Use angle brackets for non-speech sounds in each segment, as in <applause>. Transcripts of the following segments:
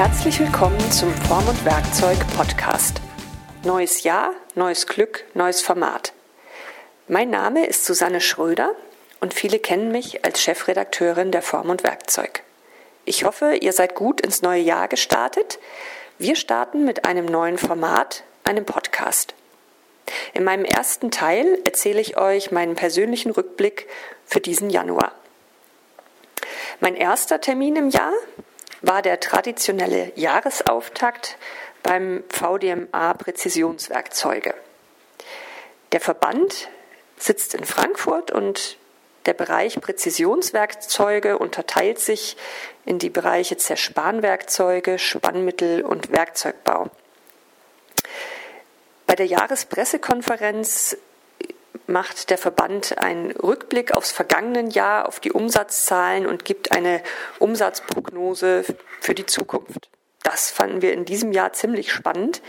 Herzlich willkommen zum Form und Werkzeug Podcast. Neues Jahr, neues Glück, neues Format. Mein Name ist Susanne Schröder und viele kennen mich als Chefredakteurin der Form und Werkzeug. Ich hoffe, ihr seid gut ins neue Jahr gestartet. Wir starten mit einem neuen Format, einem Podcast. In meinem ersten Teil erzähle ich euch meinen persönlichen Rückblick für diesen Januar. Mein erster Termin im Jahr war der traditionelle Jahresauftakt beim VDMA Präzisionswerkzeuge. Der Verband sitzt in Frankfurt und der Bereich Präzisionswerkzeuge unterteilt sich in die Bereiche Zerspanwerkzeuge, Spannmittel und Werkzeugbau. Bei der Jahrespressekonferenz macht der Verband einen Rückblick aufs vergangene Jahr, auf die Umsatzzahlen und gibt eine Umsatzprognose für die Zukunft. Das fanden wir in diesem Jahr ziemlich spannend,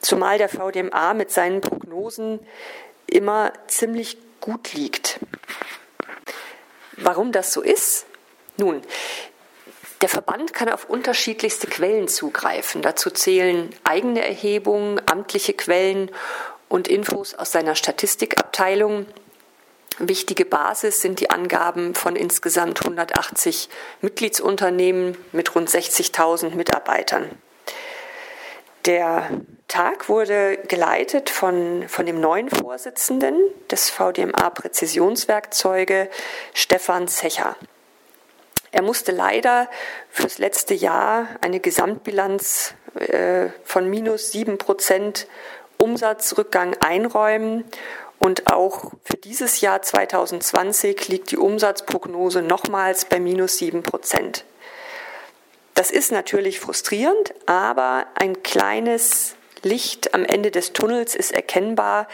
zumal der VDMA mit seinen Prognosen immer ziemlich gut liegt. Warum das so ist? Nun, der Verband kann auf unterschiedlichste Quellen zugreifen. Dazu zählen eigene Erhebungen, amtliche Quellen und Infos aus seiner Statistikabteilung. Wichtige Basis sind die Angaben von insgesamt 180 Mitgliedsunternehmen mit rund 60.000 Mitarbeitern. Der Tag wurde geleitet von, von dem neuen Vorsitzenden des VDMA Präzisionswerkzeuge, Stefan Zecher. Er musste leider fürs letzte Jahr eine Gesamtbilanz äh, von minus sieben Prozent Umsatzrückgang einräumen. Und auch für dieses Jahr 2020 liegt die Umsatzprognose nochmals bei minus sieben Prozent. Das ist natürlich frustrierend, aber ein kleines Licht am Ende des Tunnels ist erkennbar,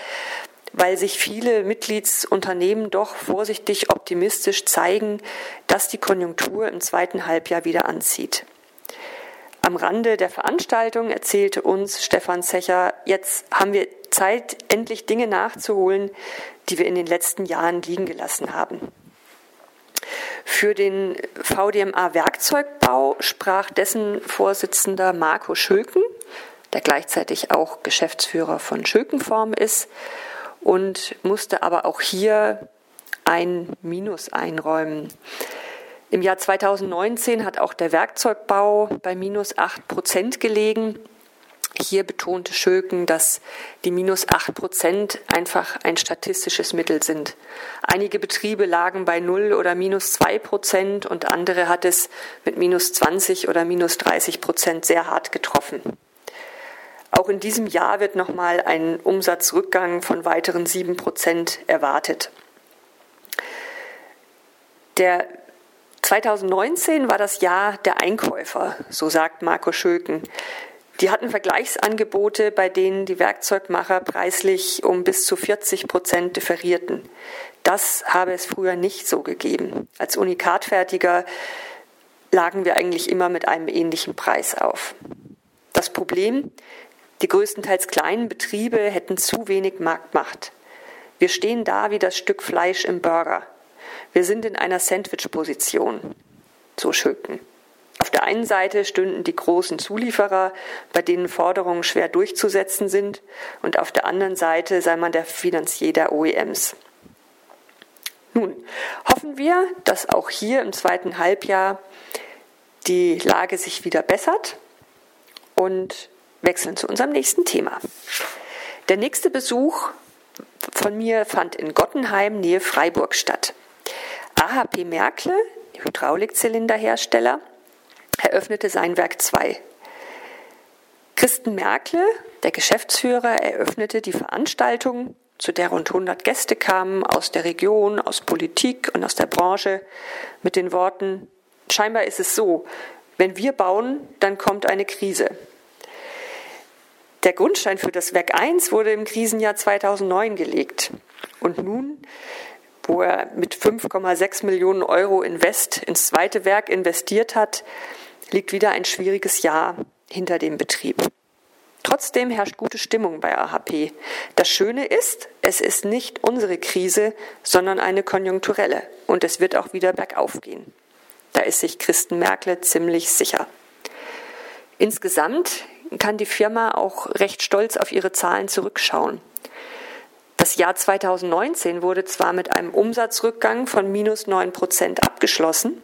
weil sich viele Mitgliedsunternehmen doch vorsichtig optimistisch zeigen, dass die Konjunktur im zweiten Halbjahr wieder anzieht. Am Rande der Veranstaltung erzählte uns Stefan Zecher, jetzt haben wir Zeit, endlich Dinge nachzuholen, die wir in den letzten Jahren liegen gelassen haben. Für den VDMA Werkzeugbau sprach dessen Vorsitzender Marco Schöken, der gleichzeitig auch Geschäftsführer von Schökenform ist und musste aber auch hier ein Minus einräumen. Im Jahr 2019 hat auch der Werkzeugbau bei minus 8 Prozent gelegen. Hier betonte Schöken, dass die minus 8 Prozent einfach ein statistisches Mittel sind. Einige Betriebe lagen bei 0 oder minus 2 Prozent und andere hat es mit minus 20 oder minus 30 Prozent sehr hart getroffen. Auch in diesem Jahr wird nochmal ein Umsatzrückgang von weiteren 7 Prozent erwartet. Der 2019 war das Jahr der Einkäufer, so sagt Marco Schöken. Die hatten Vergleichsangebote, bei denen die Werkzeugmacher preislich um bis zu 40 Prozent differierten. Das habe es früher nicht so gegeben. Als Unikatfertiger lagen wir eigentlich immer mit einem ähnlichen Preis auf. Das Problem, die größtenteils kleinen Betriebe hätten zu wenig Marktmacht. Wir stehen da wie das Stück Fleisch im Burger. Wir sind in einer Sandwich-Position, so Schöken. Auf der einen Seite stünden die großen Zulieferer, bei denen Forderungen schwer durchzusetzen sind, und auf der anderen Seite sei man der Finanzier der OEMs. Nun, hoffen wir, dass auch hier im zweiten Halbjahr die Lage sich wieder bessert und wechseln zu unserem nächsten Thema. Der nächste Besuch von mir fand in Gottenheim, Nähe Freiburg statt. AHP Merkle, Hydraulikzylinderhersteller, eröffnete sein Werk 2. Christen Merkle, der Geschäftsführer, eröffnete die Veranstaltung, zu der rund 100 Gäste kamen aus der Region, aus Politik und aus der Branche, mit den Worten, scheinbar ist es so, wenn wir bauen, dann kommt eine Krise. Der Grundstein für das Werk 1 wurde im Krisenjahr 2009 gelegt. Und nun wo er mit 5,6 Millionen Euro Invest ins zweite Werk investiert hat, liegt wieder ein schwieriges Jahr hinter dem Betrieb. Trotzdem herrscht gute Stimmung bei AHP. Das Schöne ist, es ist nicht unsere Krise, sondern eine konjunkturelle. Und es wird auch wieder bergauf gehen. Da ist sich Christen Merkle ziemlich sicher. Insgesamt kann die Firma auch recht stolz auf ihre Zahlen zurückschauen. Das Jahr 2019 wurde zwar mit einem Umsatzrückgang von minus 9 Prozent abgeschlossen,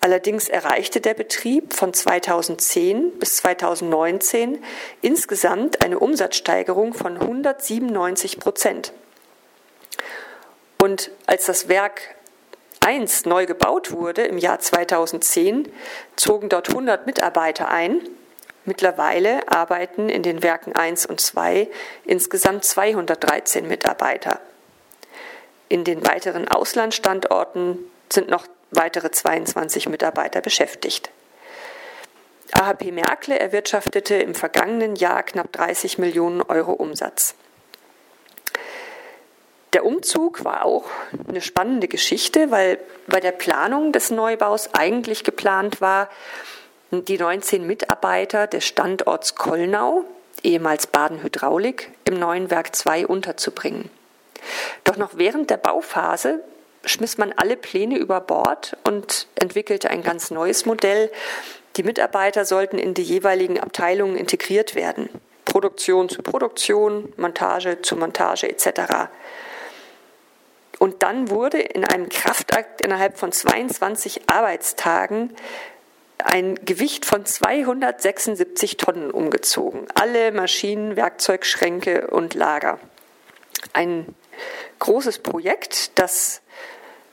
allerdings erreichte der Betrieb von 2010 bis 2019 insgesamt eine Umsatzsteigerung von 197 Prozent. Und als das Werk 1 neu gebaut wurde im Jahr 2010, zogen dort 100 Mitarbeiter ein Mittlerweile arbeiten in den Werken 1 und 2 insgesamt 213 Mitarbeiter. In den weiteren Auslandsstandorten sind noch weitere 22 Mitarbeiter beschäftigt. AHP Merkle erwirtschaftete im vergangenen Jahr knapp 30 Millionen Euro Umsatz. Der Umzug war auch eine spannende Geschichte, weil bei der Planung des Neubaus eigentlich geplant war, die 19 Mitarbeiter des Standorts Kollnau, ehemals Baden Hydraulik, im neuen Werk 2 unterzubringen. Doch noch während der Bauphase schmiss man alle Pläne über Bord und entwickelte ein ganz neues Modell. Die Mitarbeiter sollten in die jeweiligen Abteilungen integriert werden. Produktion zu Produktion, Montage zu Montage etc. Und dann wurde in einem Kraftakt innerhalb von 22 Arbeitstagen ein Gewicht von 276 Tonnen umgezogen. Alle Maschinen, Werkzeugschränke und Lager. Ein großes Projekt, das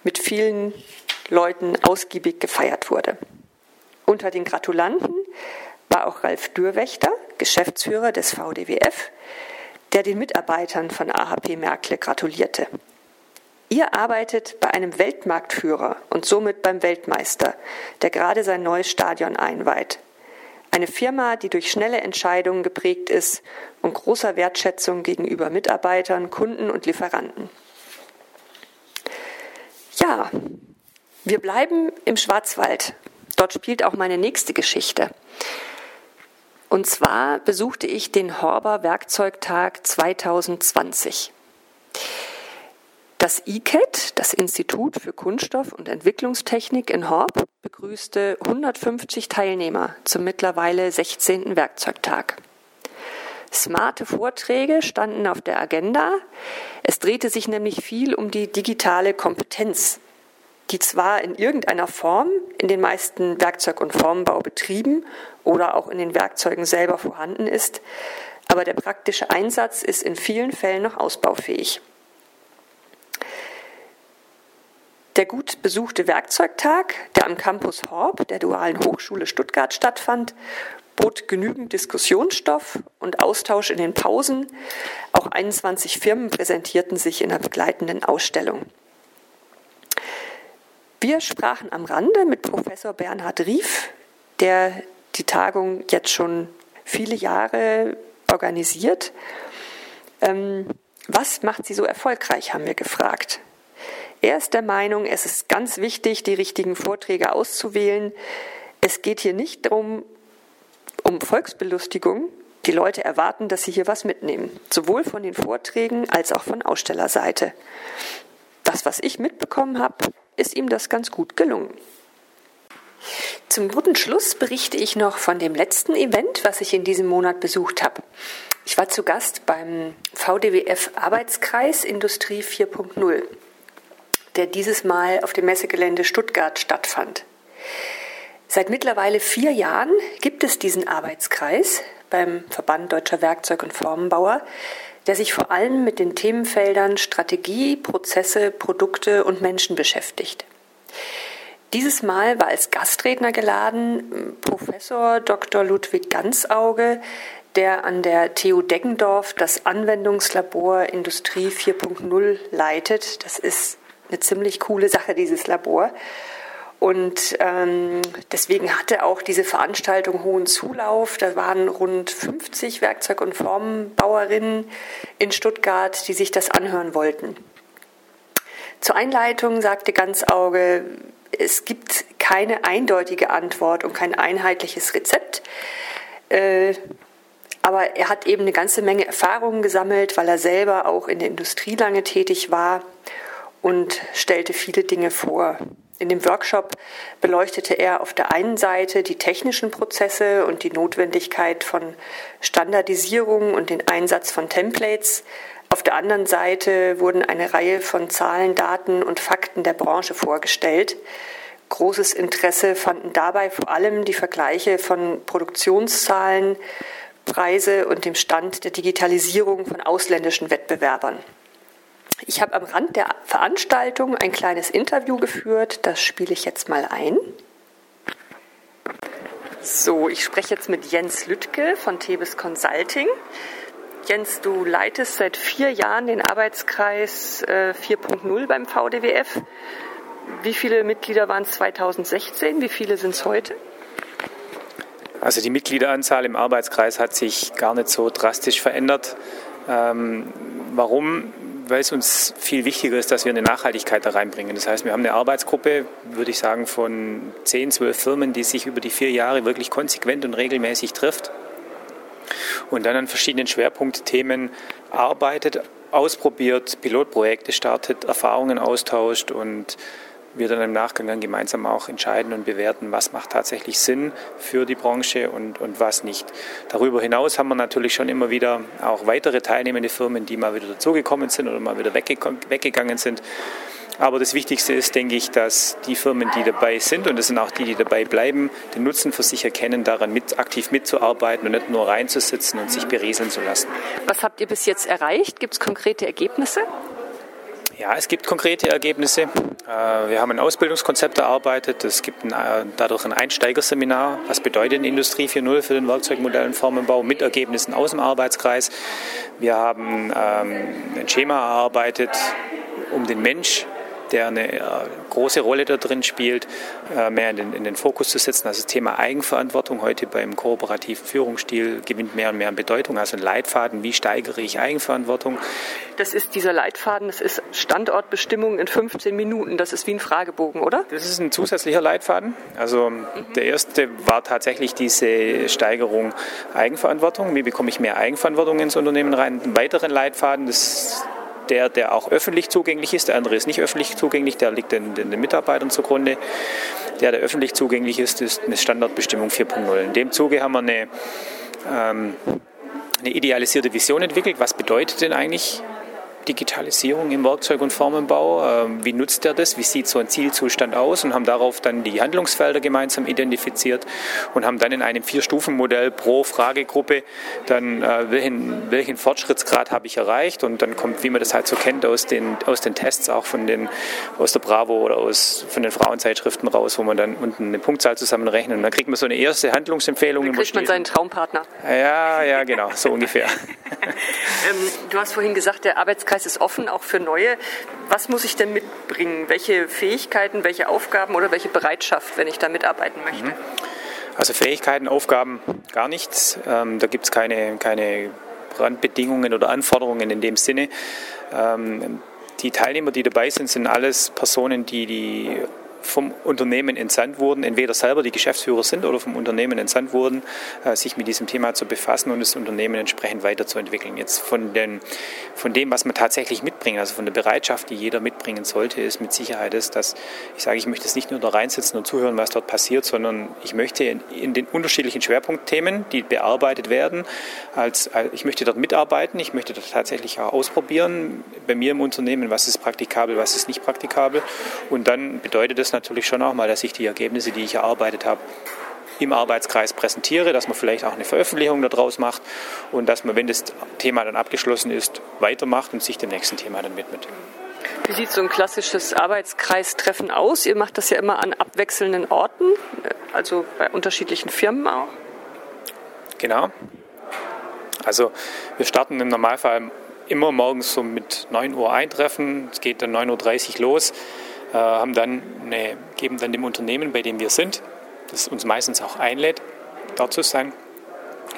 mit vielen Leuten ausgiebig gefeiert wurde. Unter den Gratulanten war auch Ralf Dürwächter, Geschäftsführer des VDWF, der den Mitarbeitern von AHP Merkle gratulierte. Ihr arbeitet bei einem Weltmarktführer und somit beim Weltmeister, der gerade sein neues Stadion einweiht. Eine Firma, die durch schnelle Entscheidungen geprägt ist und großer Wertschätzung gegenüber Mitarbeitern, Kunden und Lieferanten. Ja, wir bleiben im Schwarzwald. Dort spielt auch meine nächste Geschichte. Und zwar besuchte ich den Horber Werkzeugtag 2020. Das ICAT, das Institut für Kunststoff- und Entwicklungstechnik in Horb, begrüßte 150 Teilnehmer zum mittlerweile 16. Werkzeugtag. Smarte Vorträge standen auf der Agenda. Es drehte sich nämlich viel um die digitale Kompetenz, die zwar in irgendeiner Form in den meisten Werkzeug- und Formbaubetrieben oder auch in den Werkzeugen selber vorhanden ist, aber der praktische Einsatz ist in vielen Fällen noch ausbaufähig. Der gut besuchte Werkzeugtag, der am Campus Horb der Dualen Hochschule Stuttgart stattfand, bot genügend Diskussionsstoff und Austausch in den Pausen. Auch 21 Firmen präsentierten sich in der begleitenden Ausstellung. Wir sprachen am Rande mit Professor Bernhard Rief, der die Tagung jetzt schon viele Jahre organisiert. Ähm, was macht sie so erfolgreich, haben wir gefragt. Er ist der Meinung, es ist ganz wichtig, die richtigen Vorträge auszuwählen. Es geht hier nicht darum, um Volksbelustigung. Die Leute erwarten, dass sie hier was mitnehmen, sowohl von den Vorträgen als auch von Ausstellerseite. Das, was ich mitbekommen habe, ist ihm das ganz gut gelungen. Zum guten Schluss berichte ich noch von dem letzten Event, was ich in diesem Monat besucht habe. Ich war zu Gast beim VDWF Arbeitskreis Industrie 4.0 der dieses Mal auf dem Messegelände Stuttgart stattfand. Seit mittlerweile vier Jahren gibt es diesen Arbeitskreis beim Verband Deutscher Werkzeug- und Formenbauer, der sich vor allem mit den Themenfeldern Strategie, Prozesse, Produkte und Menschen beschäftigt. Dieses Mal war als Gastredner geladen Professor Dr. Ludwig Ganzauge, der an der TU Deggendorf das Anwendungslabor Industrie 4.0 leitet. Das ist eine ziemlich coole Sache, dieses Labor. Und ähm, deswegen hatte auch diese Veranstaltung hohen Zulauf. Da waren rund 50 Werkzeug- und Formbauerinnen in Stuttgart, die sich das anhören wollten. Zur Einleitung sagte Ganzauge, es gibt keine eindeutige Antwort und kein einheitliches Rezept. Äh, aber er hat eben eine ganze Menge Erfahrungen gesammelt, weil er selber auch in der Industrie lange tätig war und stellte viele Dinge vor. In dem Workshop beleuchtete er auf der einen Seite die technischen Prozesse und die Notwendigkeit von Standardisierung und den Einsatz von Templates. Auf der anderen Seite wurden eine Reihe von Zahlen, Daten und Fakten der Branche vorgestellt. Großes Interesse fanden dabei vor allem die Vergleiche von Produktionszahlen, Preise und dem Stand der Digitalisierung von ausländischen Wettbewerbern. Ich habe am Rand der Veranstaltung ein kleines Interview geführt, das spiele ich jetzt mal ein. So, ich spreche jetzt mit Jens Lüttke von Tebes Consulting. Jens, du leitest seit vier Jahren den Arbeitskreis 4.0 äh, beim VDWF. Wie viele Mitglieder waren es 2016? Wie viele sind es heute? Also die Mitgliederanzahl im Arbeitskreis hat sich gar nicht so drastisch verändert. Ähm, warum? Weil es uns viel wichtiger ist, dass wir eine Nachhaltigkeit da reinbringen. Das heißt, wir haben eine Arbeitsgruppe, würde ich sagen, von 10, 12 Firmen, die sich über die vier Jahre wirklich konsequent und regelmäßig trifft und dann an verschiedenen Schwerpunktthemen arbeitet, ausprobiert, Pilotprojekte startet, Erfahrungen austauscht und wir dann im Nachgang dann gemeinsam auch entscheiden und bewerten, was macht tatsächlich Sinn für die Branche und, und was nicht. Darüber hinaus haben wir natürlich schon immer wieder auch weitere teilnehmende Firmen, die mal wieder dazugekommen sind oder mal wieder weggegangen sind. Aber das Wichtigste ist, denke ich, dass die Firmen, die dabei sind, und das sind auch die, die dabei bleiben, den Nutzen für sich erkennen, daran mit, aktiv mitzuarbeiten und nicht nur reinzusitzen und sich berieseln zu lassen. Was habt ihr bis jetzt erreicht? Gibt es konkrete Ergebnisse? Ja, es gibt konkrete Ergebnisse. Äh, wir haben ein Ausbildungskonzept erarbeitet. Es gibt ein, äh, dadurch ein Einsteigerseminar. Was bedeutet Industrie 4.0 für den Werkzeugmodell- und Formenbau mit Ergebnissen aus dem Arbeitskreis. Wir haben ähm, ein Schema erarbeitet, um den Mensch der eine äh, große Rolle da drin spielt, äh, mehr in den, in den, Fokus zu setzen. Also das Thema Eigenverantwortung heute beim kooperativen Führungsstil gewinnt mehr und mehr an Bedeutung. Also ein Leitfaden, wie steigere ich Eigenverantwortung? Das ist dieser Leitfaden, das ist Standortbestimmung in 15 Minuten. Das ist wie ein Fragebogen, oder? Das ist ein zusätzlicher Leitfaden. Also mhm. der erste war tatsächlich diese Steigerung Eigenverantwortung. Wie bekomme ich mehr Eigenverantwortung ins Unternehmen rein? Einen weiteren Leitfaden, das ist der, der auch öffentlich zugänglich ist. Der andere ist nicht öffentlich zugänglich, der liegt den, den Mitarbeitern zugrunde. Der, der öffentlich zugänglich ist, ist eine Standardbestimmung 4.0. In dem Zuge haben wir eine, ähm, eine idealisierte Vision entwickelt. Was bedeutet denn eigentlich Digitalisierung im Werkzeug- und Formenbau. Ähm, wie nutzt er das? Wie sieht so ein Zielzustand aus? Und haben darauf dann die Handlungsfelder gemeinsam identifiziert und haben dann in einem Vier-Stufen-Modell pro Fragegruppe dann, äh, welchen, welchen Fortschrittsgrad habe ich erreicht? Und dann kommt, wie man das halt so kennt, aus den, aus den Tests auch von den, aus der Bravo oder aus, von den Frauenzeitschriften raus, wo man dann unten eine Punktzahl zusammenrechnet. Und dann kriegt man so eine erste Handlungsempfehlung. Dann kriegt man seinen Traumpartner. Ja, ja, genau, so ungefähr. <laughs> <laughs> ähm, du hast vorhin gesagt, der Arbeitskreis ist offen, auch für neue. Was muss ich denn mitbringen? Welche Fähigkeiten, welche Aufgaben oder welche Bereitschaft, wenn ich da mitarbeiten möchte? Mhm. Also Fähigkeiten, Aufgaben gar nichts. Ähm, da gibt es keine, keine Randbedingungen oder Anforderungen in dem Sinne. Ähm, die Teilnehmer, die dabei sind, sind alles Personen, die die vom Unternehmen entsandt wurden, entweder selber die Geschäftsführer sind oder vom Unternehmen entsandt wurden, äh, sich mit diesem Thema zu befassen und das Unternehmen entsprechend weiterzuentwickeln. Jetzt von, den, von dem, was man tatsächlich mitbringt, also von der Bereitschaft, die jeder mitbringen sollte, ist mit Sicherheit das, dass ich sage, ich möchte es nicht nur da reinsitzen und zuhören, was dort passiert, sondern ich möchte in, in den unterschiedlichen Schwerpunktthemen, die bearbeitet werden, als, ich möchte dort mitarbeiten, ich möchte dort tatsächlich auch ausprobieren, bei mir im Unternehmen, was ist praktikabel, was ist nicht praktikabel und dann bedeutet das natürlich schon auch mal, dass ich die Ergebnisse, die ich erarbeitet habe, im Arbeitskreis präsentiere, dass man vielleicht auch eine Veröffentlichung daraus macht und dass man, wenn das Thema dann abgeschlossen ist, weitermacht und sich dem nächsten Thema dann widmet. Wie sieht so ein klassisches Arbeitskreistreffen aus? Ihr macht das ja immer an abwechselnden Orten, also bei unterschiedlichen Firmen auch. Genau. Also wir starten im Normalfall immer morgens so mit 9 Uhr eintreffen. Es geht dann 9.30 Uhr los. Äh, haben dann eine, geben dann dem Unternehmen, bei dem wir sind, das uns meistens auch einlädt, dort zu sein,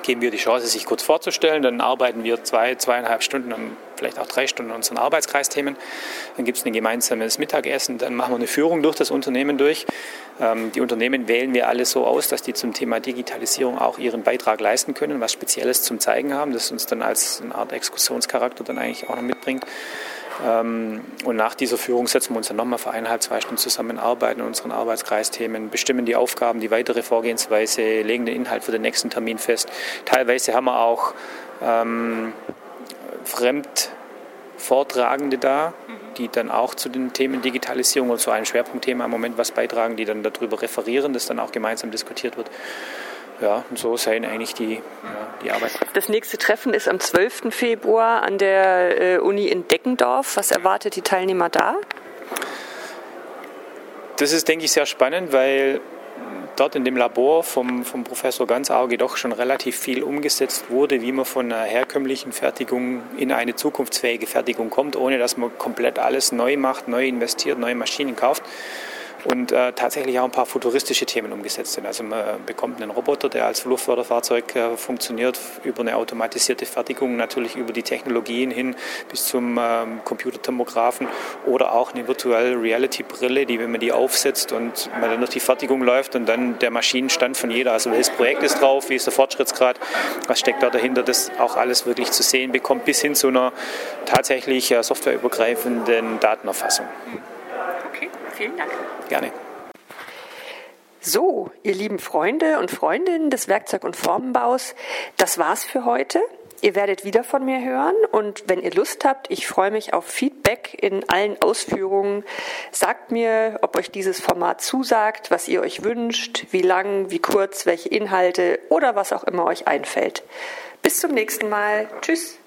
geben wir die Chance, sich kurz vorzustellen. Dann arbeiten wir zwei, zweieinhalb Stunden, vielleicht auch drei Stunden an unseren Arbeitskreisthemen. Dann gibt es ein gemeinsames Mittagessen. Dann machen wir eine Führung durch das Unternehmen durch. Ähm, die Unternehmen wählen wir alle so aus, dass die zum Thema Digitalisierung auch ihren Beitrag leisten können, was Spezielles zum Zeigen haben, das uns dann als eine Art Exkursionscharakter dann eigentlich auch noch mitbringt. Ähm, und nach dieser Führung setzen wir uns dann nochmal für eineinhalb, zwei Stunden zusammen, arbeiten in unseren Arbeitskreisthemen, bestimmen die Aufgaben, die weitere Vorgehensweise, legen den Inhalt für den nächsten Termin fest. Teilweise haben wir auch ähm, Fremdvortragende da, die dann auch zu den Themen Digitalisierung und zu einem Schwerpunktthema im Moment was beitragen, die dann darüber referieren, das dann auch gemeinsam diskutiert wird. Ja, und so sein eigentlich die, ja, die Arbeit. Das nächste Treffen ist am 12. Februar an der äh, Uni in Deckendorf. Was erwartet die Teilnehmer da? Das ist, denke ich, sehr spannend, weil dort in dem Labor vom, vom Professor Ganzauge doch schon relativ viel umgesetzt wurde, wie man von einer herkömmlichen Fertigung in eine zukunftsfähige Fertigung kommt, ohne dass man komplett alles neu macht, neu investiert, neue Maschinen kauft und äh, tatsächlich auch ein paar futuristische Themen umgesetzt sind. Also man bekommt einen Roboter, der als Luftförderfahrzeug äh, funktioniert, über eine automatisierte Fertigung, natürlich über die Technologien hin bis zum ähm, Computertomographen oder auch eine Virtual Reality Brille, die, wenn man die aufsetzt und man dann durch die Fertigung läuft und dann der Maschinenstand von jeder, also welches Projekt ist drauf, wie ist der Fortschrittsgrad, was steckt da dahinter, das auch alles wirklich zu sehen bekommt, bis hin zu einer tatsächlich äh, softwareübergreifenden Datenerfassung. Vielen Dank. Gerne. So, ihr lieben Freunde und Freundinnen des Werkzeug- und Formenbaus, das war's für heute. Ihr werdet wieder von mir hören und wenn ihr Lust habt, ich freue mich auf Feedback in allen Ausführungen. Sagt mir, ob euch dieses Format zusagt, was ihr euch wünscht, wie lang, wie kurz, welche Inhalte oder was auch immer euch einfällt. Bis zum nächsten Mal. Tschüss.